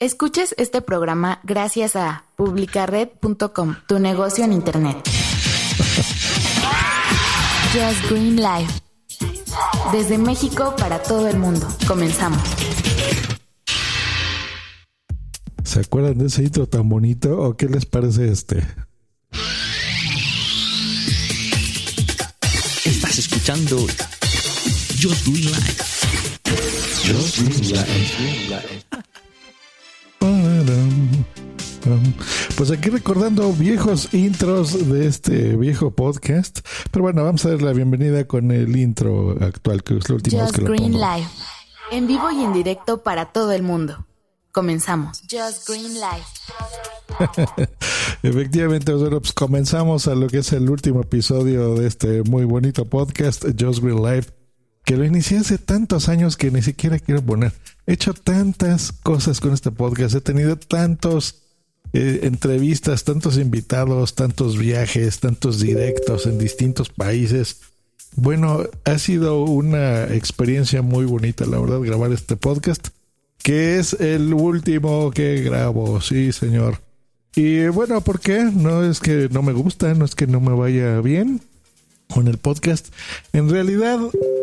Escuches este programa gracias a publicared.com, tu negocio en internet. Just Green Life. Desde México para todo el mundo. Comenzamos. ¿Se acuerdan de ese intro tan bonito o qué les parece este? Estás escuchando Just Green Life. Just Green Life. Pues aquí recordando viejos intros de este viejo podcast. Pero bueno, vamos a dar la bienvenida con el intro actual, que es la última Just vez que lo Green pongo. Life. En vivo y en directo para todo el mundo. Comenzamos. Just Green Life. Efectivamente, bueno, pues comenzamos a lo que es el último episodio de este muy bonito podcast, Just Green Life, que lo inicié hace tantos años que ni siquiera quiero poner. He hecho tantas cosas con este podcast, he tenido tantos eh, entrevistas, tantos invitados, tantos viajes, tantos directos en distintos países. Bueno, ha sido una experiencia muy bonita, la verdad, grabar este podcast, que es el último que grabo, sí, señor. Y bueno, ¿por qué? No es que no me gusta, no es que no me vaya bien con el podcast. En realidad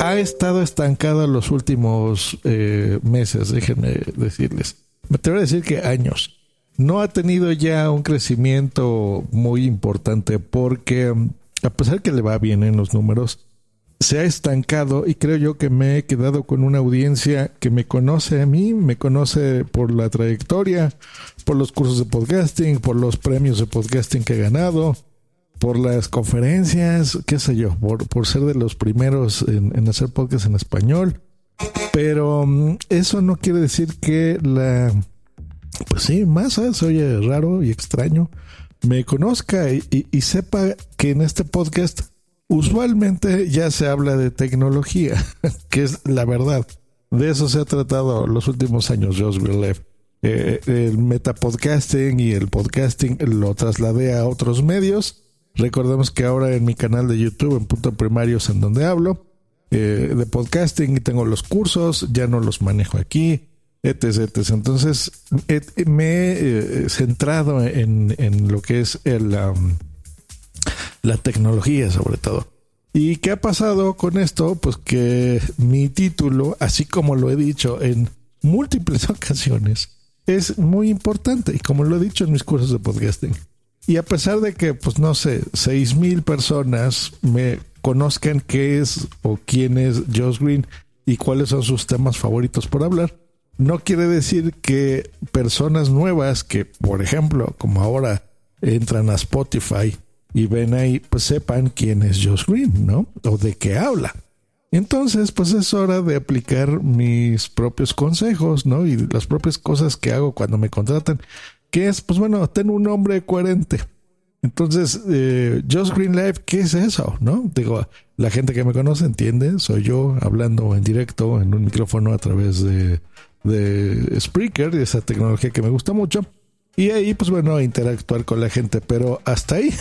ha estado estancado los últimos eh, meses, déjenme decirles. Me atrevo a decir que años. No ha tenido ya un crecimiento muy importante porque mm, a pesar que le va bien en los números, se ha estancado y creo yo que me he quedado con una audiencia que me conoce a mí, me conoce por la trayectoria, por los cursos de podcasting, por los premios de podcasting que he ganado, por las conferencias, qué sé yo, por, por ser de los primeros en, en hacer podcast en español. Pero mm, eso no quiere decir que la, pues sí, masa, se oye raro y extraño, me conozca y, sepa que en este podcast usualmente ya se habla de tecnología, que es la verdad. De eso se ha tratado los últimos años, Green Life. Eh, el metapodcasting y el podcasting lo trasladé a otros medios. Recordemos que ahora en mi canal de YouTube, en Punto Primarios, en donde hablo eh, de podcasting y tengo los cursos, ya no los manejo aquí, etc. Entonces me he eh, centrado en, en lo que es el, um, la tecnología sobre todo. ¿Y qué ha pasado con esto? Pues que mi título, así como lo he dicho en múltiples ocasiones, es muy importante y como lo he dicho en mis cursos de podcasting. Y a pesar de que, pues no sé, seis mil personas me conozcan qué es o quién es Josh Green y cuáles son sus temas favoritos por hablar, no quiere decir que personas nuevas que, por ejemplo, como ahora entran a Spotify y ven ahí, pues sepan quién es Josh Green, ¿no? O de qué habla. Entonces, pues es hora de aplicar mis propios consejos, ¿no? Y las propias cosas que hago cuando me contratan, que es, pues bueno, ten un nombre coherente. Entonces, eh, Just Green Life, ¿qué es eso? ¿No? Digo, la gente que me conoce entiende, soy yo hablando en directo en un micrófono a través de, de Spreaker, de esa tecnología que me gusta mucho. Y ahí, pues bueno, interactuar con la gente, pero hasta ahí.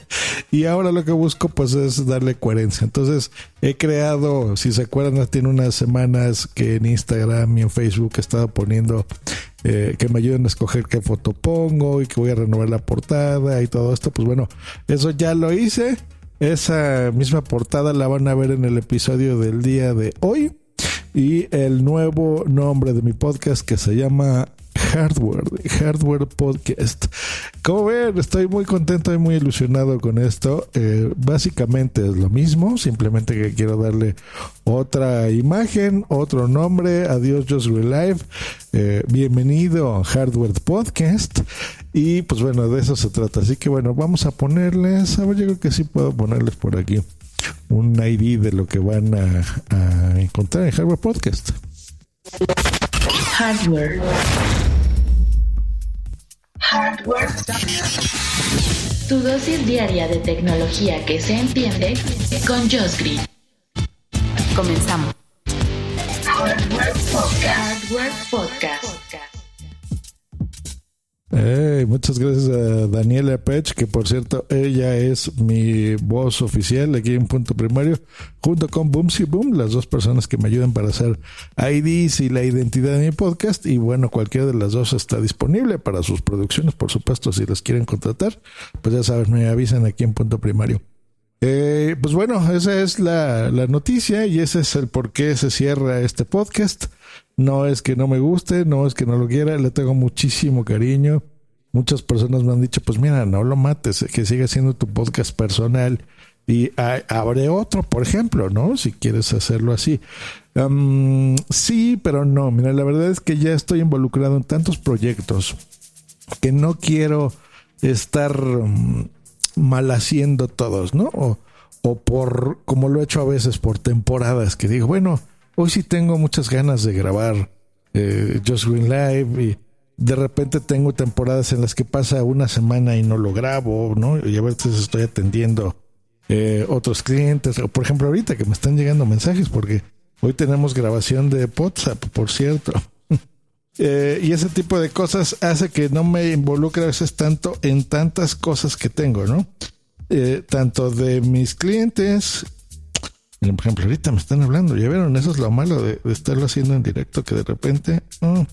y ahora lo que busco, pues es darle coherencia. Entonces, he creado, si se acuerdan, tiene unas semanas que en Instagram y en Facebook he estado poniendo eh, que me ayuden a escoger qué foto pongo y que voy a renovar la portada y todo esto. Pues bueno, eso ya lo hice. Esa misma portada la van a ver en el episodio del día de hoy. Y el nuevo nombre de mi podcast que se llama Hardware, Hardware Podcast. Como ven, estoy muy contento y muy ilusionado con esto. Eh, básicamente es lo mismo, simplemente que quiero darle otra imagen, otro nombre. Adiós, Just Real Life. Eh, bienvenido a Hardware Podcast. Y pues bueno, de eso se trata. Así que bueno, vamos a ponerles, a ver, yo creo que sí puedo ponerles por aquí un ID de lo que van a, encontrar en Hardware Podcast. Hardware. Hardware. Tu dosis diaria de tecnología que se entiende con Josh Green. Comenzamos. Hardware Podcast. Hardware Podcast. Muchas gracias a Daniela Pech, que por cierto, ella es mi voz oficial aquí en Punto Primario, junto con Boomsy Boom, las dos personas que me ayudan para hacer IDs y la identidad de mi podcast. Y bueno, cualquiera de las dos está disponible para sus producciones, por supuesto, si las quieren contratar, pues ya sabes, me avisan aquí en Punto Primario. Eh, pues bueno, esa es la, la noticia y ese es el por qué se cierra este podcast. No es que no me guste, no es que no lo quiera, le tengo muchísimo cariño. Muchas personas me han dicho, pues mira, no lo mates, que siga siendo tu podcast personal y abre otro, por ejemplo, ¿no? Si quieres hacerlo así. sí, pero no, mira, la verdad es que ya estoy involucrado en tantos proyectos que no quiero estar um, mal haciendo todos, ¿no? O, o por, como lo he hecho a veces, por temporadas, que digo, bueno, hoy sí tengo muchas ganas de grabar eh, Just Green Live y de repente tengo temporadas en las que pasa una semana y no lo grabo, ¿no? Y a veces estoy atendiendo eh, otros clientes. Por ejemplo, ahorita que me están llegando mensajes porque hoy tenemos grabación de WhatsApp, por cierto. Eh, y ese tipo de cosas hace que no me involucre a veces tanto en tantas cosas que tengo, ¿no? tanto de mis clientes por ejemplo, ahorita me están hablando, ya vieron, eso es lo malo de, estarlo haciendo en directo, que de repente oh,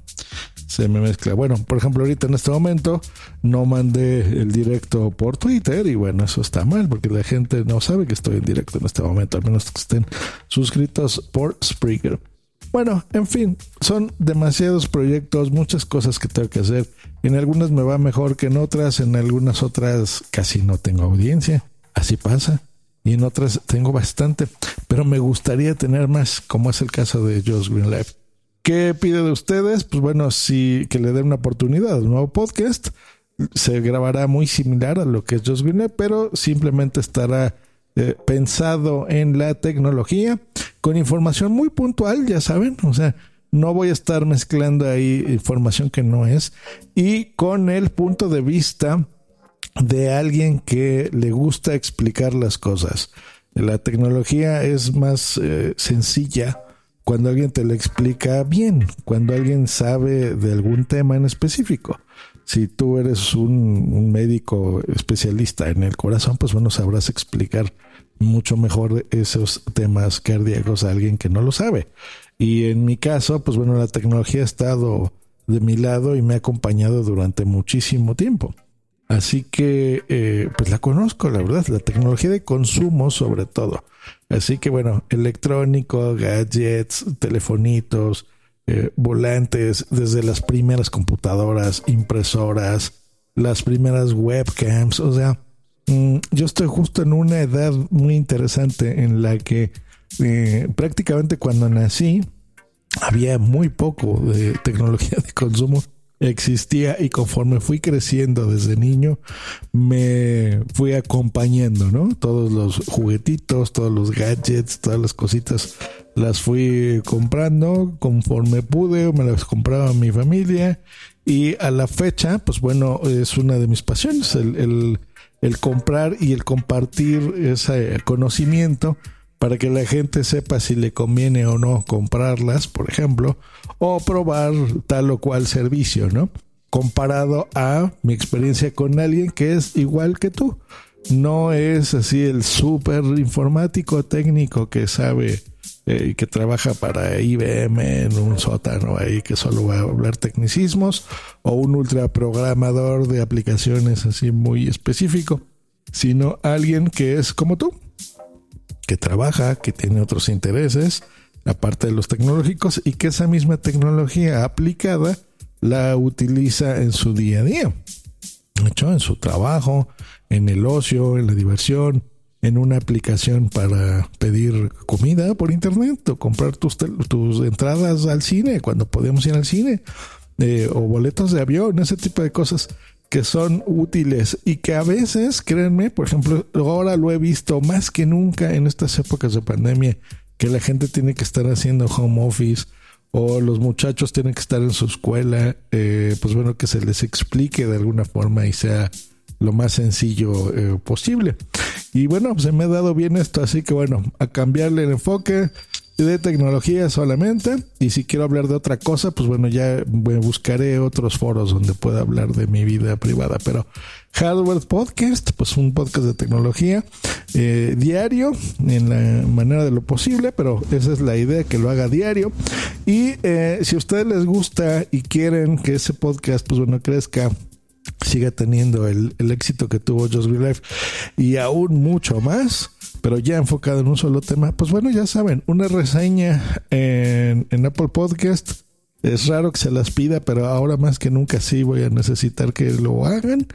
se me mezcla. Bueno, por ejemplo, ahorita en este momento no mandé el directo por Twitter y bueno, eso está mal porque la gente no sabe que estoy en directo en este momento, al menos que estén suscritos por Spreaker. Bueno, en fin, son demasiados proyectos, muchas cosas que tengo que hacer. En algunas me va mejor que en otras, en algunas otras casi no tengo audiencia. Así pasa y en otras tengo bastante, pero me gustaría tener más, como es el caso de Josh Green Life. ¿Qué pide de ustedes? Pues bueno, si que le den una oportunidad un nuevo podcast. Se grabará muy similar a lo que es Josh Green pero simplemente estará eh, pensado en la tecnología con información muy puntual, ya saben, o sea, no voy a estar mezclando ahí información que no es y con el punto de vista de alguien que le gusta explicar las cosas. La tecnología es más eh, sencilla cuando alguien te lo explica bien, cuando alguien sabe de algún tema en específico. Si tú eres un, médico especialista en el corazón, pues bueno, sabrás explicar mucho mejor esos temas cardíacos a alguien que no lo sabe. Y en mi caso, pues bueno, la tecnología ha estado de mi lado y me ha acompañado durante muchísimo tiempo. Así que, eh, pues la conozco, la verdad, la tecnología de consumo sobre todo. Así que, bueno, electrónico, gadgets, telefonitos, eh, volantes, desde las primeras computadoras, impresoras, las primeras webcams, o sea, yo estoy justo en una edad muy interesante en la que eh, prácticamente cuando nací había muy poco de tecnología de consumo existía y conforme fui creciendo desde niño me fui acompañando, ¿no? Todos los juguetitos, todos los gadgets, todas las cositas las fui comprando conforme pude, me las compraba mi familia y a la fecha, pues bueno, es una de mis pasiones, el, el, el comprar y el compartir ese conocimiento para que la gente sepa si le conviene o no comprarlas, por ejemplo, o probar tal o cual servicio, ¿no? Comparado a mi experiencia con alguien que es igual que tú. No es así el súper informático técnico que sabe eh, que trabaja para IBM en un sótano ahí que solo va a hablar tecnicismos o un ultra programador de aplicaciones así muy específico, sino alguien que es como tú, que trabaja, que tiene otros intereses, aparte de los tecnológicos, y que esa misma tecnología aplicada la utiliza en su día a día. hecho, en su trabajo, en el ocio, en la diversión, en una aplicación para pedir comida por internet o comprar tus, tus entradas al cine cuando podemos ir al cine. Eh, o boletos de avión, ese tipo de cosas. que son útiles y que a veces, créanme, por ejemplo, ahora lo he visto más que nunca en estas épocas de pandemia, que la gente tiene que estar haciendo home office o los muchachos tienen que estar en su escuela, eh, pues bueno, que se les explique de alguna forma y sea lo más sencillo eh, posible. Y bueno, se me ha dado bien esto, así que bueno, a cambiarle el enfoque de tecnología solamente. Y si quiero hablar de otra cosa, pues bueno, ya buscaré otros foros donde pueda hablar de mi vida privada. Pero Hardware Podcast, pues un podcast de tecnología eh, diario en la manera de lo posible, pero esa es la idea, que lo haga diario. Y eh, si a ustedes les gusta y quieren que ese podcast, pues bueno, crezca siga teniendo el, éxito que tuvo Just Green Life y aún mucho más, pero ya enfocado en un solo tema, pues bueno, ya saben, una reseña en, en Apple Podcast. Es raro que se las pida, pero ahora más que nunca sí voy a necesitar que lo hagan.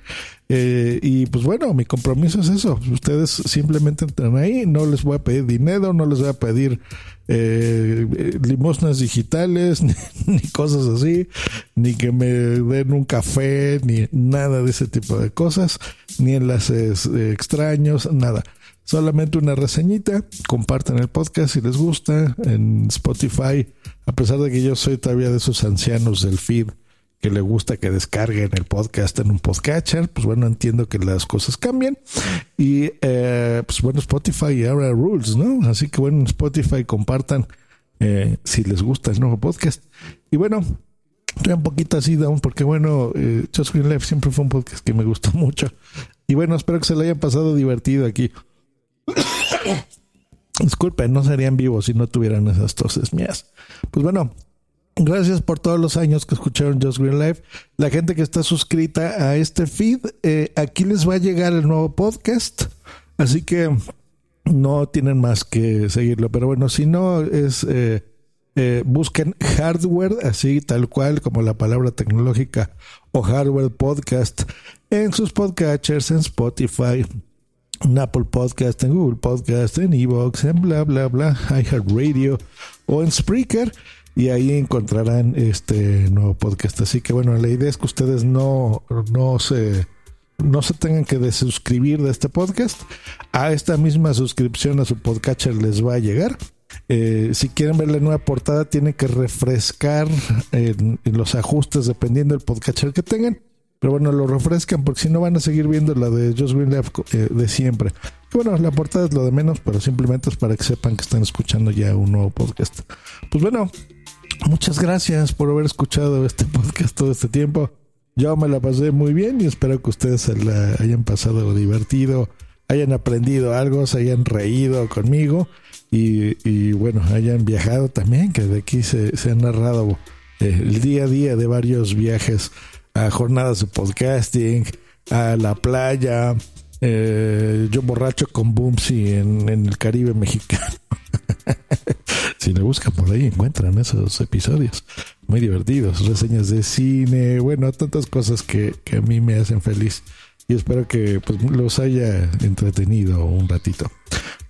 Eh, y pues bueno, mi compromiso es eso. Ustedes simplemente entran ahí, no les voy a pedir dinero, no les voy a pedir eh, limosnas digitales, ni, cosas así, ni que me den un café, ni nada de ese tipo de cosas, ni enlaces eh, extraños, nada. Solamente una reseñita, compartan el podcast si les gusta en Spotify, a pesar de que yo soy todavía de esos ancianos del feed que le gusta que descarguen el podcast en un podcatcher, pues bueno, entiendo que las cosas cambian. Y eh, pues bueno, Spotify ahora rules, ¿no? Así que bueno, Spotify compartan eh, si les gusta el nuevo podcast. Y bueno, estoy un poquito así down porque bueno, eh, Just Green Life siempre fue un podcast que me gustó mucho. Y bueno, espero que se le haya pasado divertido aquí. Disculpen, no serían vivos si no tuvieran esas toses mías. Pues bueno, Gracias por todos los años que escucharon Just Green Life. La gente que está suscrita a este feed, eh, aquí les va a llegar el nuevo podcast. Así que no tienen más que seguirlo. Pero bueno, si no, es eh, eh, busquen hardware, así tal cual como la palabra tecnológica o hardware podcast en sus podcatchers, en Spotify, en Apple Podcast, en Google Podcast, en Evox, en bla bla bla, iHeartRadio o en Spreaker y ahí encontrarán este nuevo podcast. Así que bueno, la idea es que ustedes no, no se no se tengan que desuscribir de este podcast. A esta misma suscripción a su podcatcher les va a llegar. Eh, si quieren ver la nueva portada, tienen que refrescar en, los ajustes dependiendo del podcatcher que tengan. Pero bueno, lo refrescan porque si no van a seguir viendo la de Just Green eh, de siempre. bueno, la portada es lo de menos, pero simplemente es para que sepan que están escuchando ya un nuevo podcast. Pues bueno, Muchas gracias por haber escuchado este podcast todo este tiempo. Yo me la pasé muy bien y espero que ustedes se la hayan pasado divertido, hayan aprendido algo, se hayan reído conmigo y, bueno, hayan viajado también, que de aquí se, se han narrado eh, el día a día de varios viajes a jornadas de podcasting, a la playa, eh, yo borracho con Boomsy en, en el Caribe mexicano. si le buscan por ahí encuentran esos episodios muy divertidos, reseñas de cine, bueno, tantas cosas que, a mí me hacen feliz y espero que pues, los haya entretenido un ratito.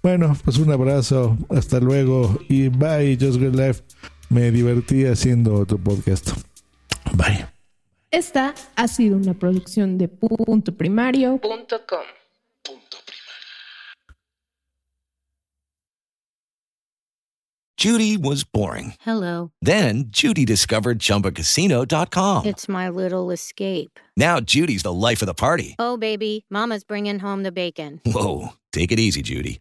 Bueno, pues un abrazo, hasta luego y bye, Just Good Life. Me divertí haciendo otro podcast. Bye. Esta ha sido una producción de punto primario.com. Judy was boring. Hello. Then Judy discovered chumbacasino.com. It's my little escape. Now Judy's the life of the party. Oh, baby, Mama's bringing home the bacon. Whoa. Take it easy, Judy.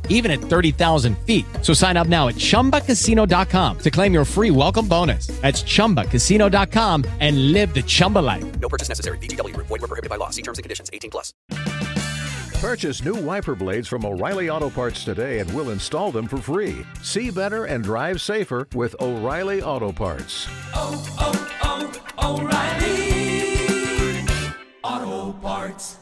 even at 30,000 feet. So sign up now at ChumbaCasino.com to claim your free welcome bonus. That's ChumbaCasino.com and live the Chumba life. No purchase necessary. BGW. Void were prohibited by law. See terms and conditions. 18 plus. Purchase new wiper blades from O'Reilly Auto Parts today and we'll install them for free. See better and drive safer with O'Reilly Auto Parts. Oh, oh, oh, O'Reilly Auto Parts.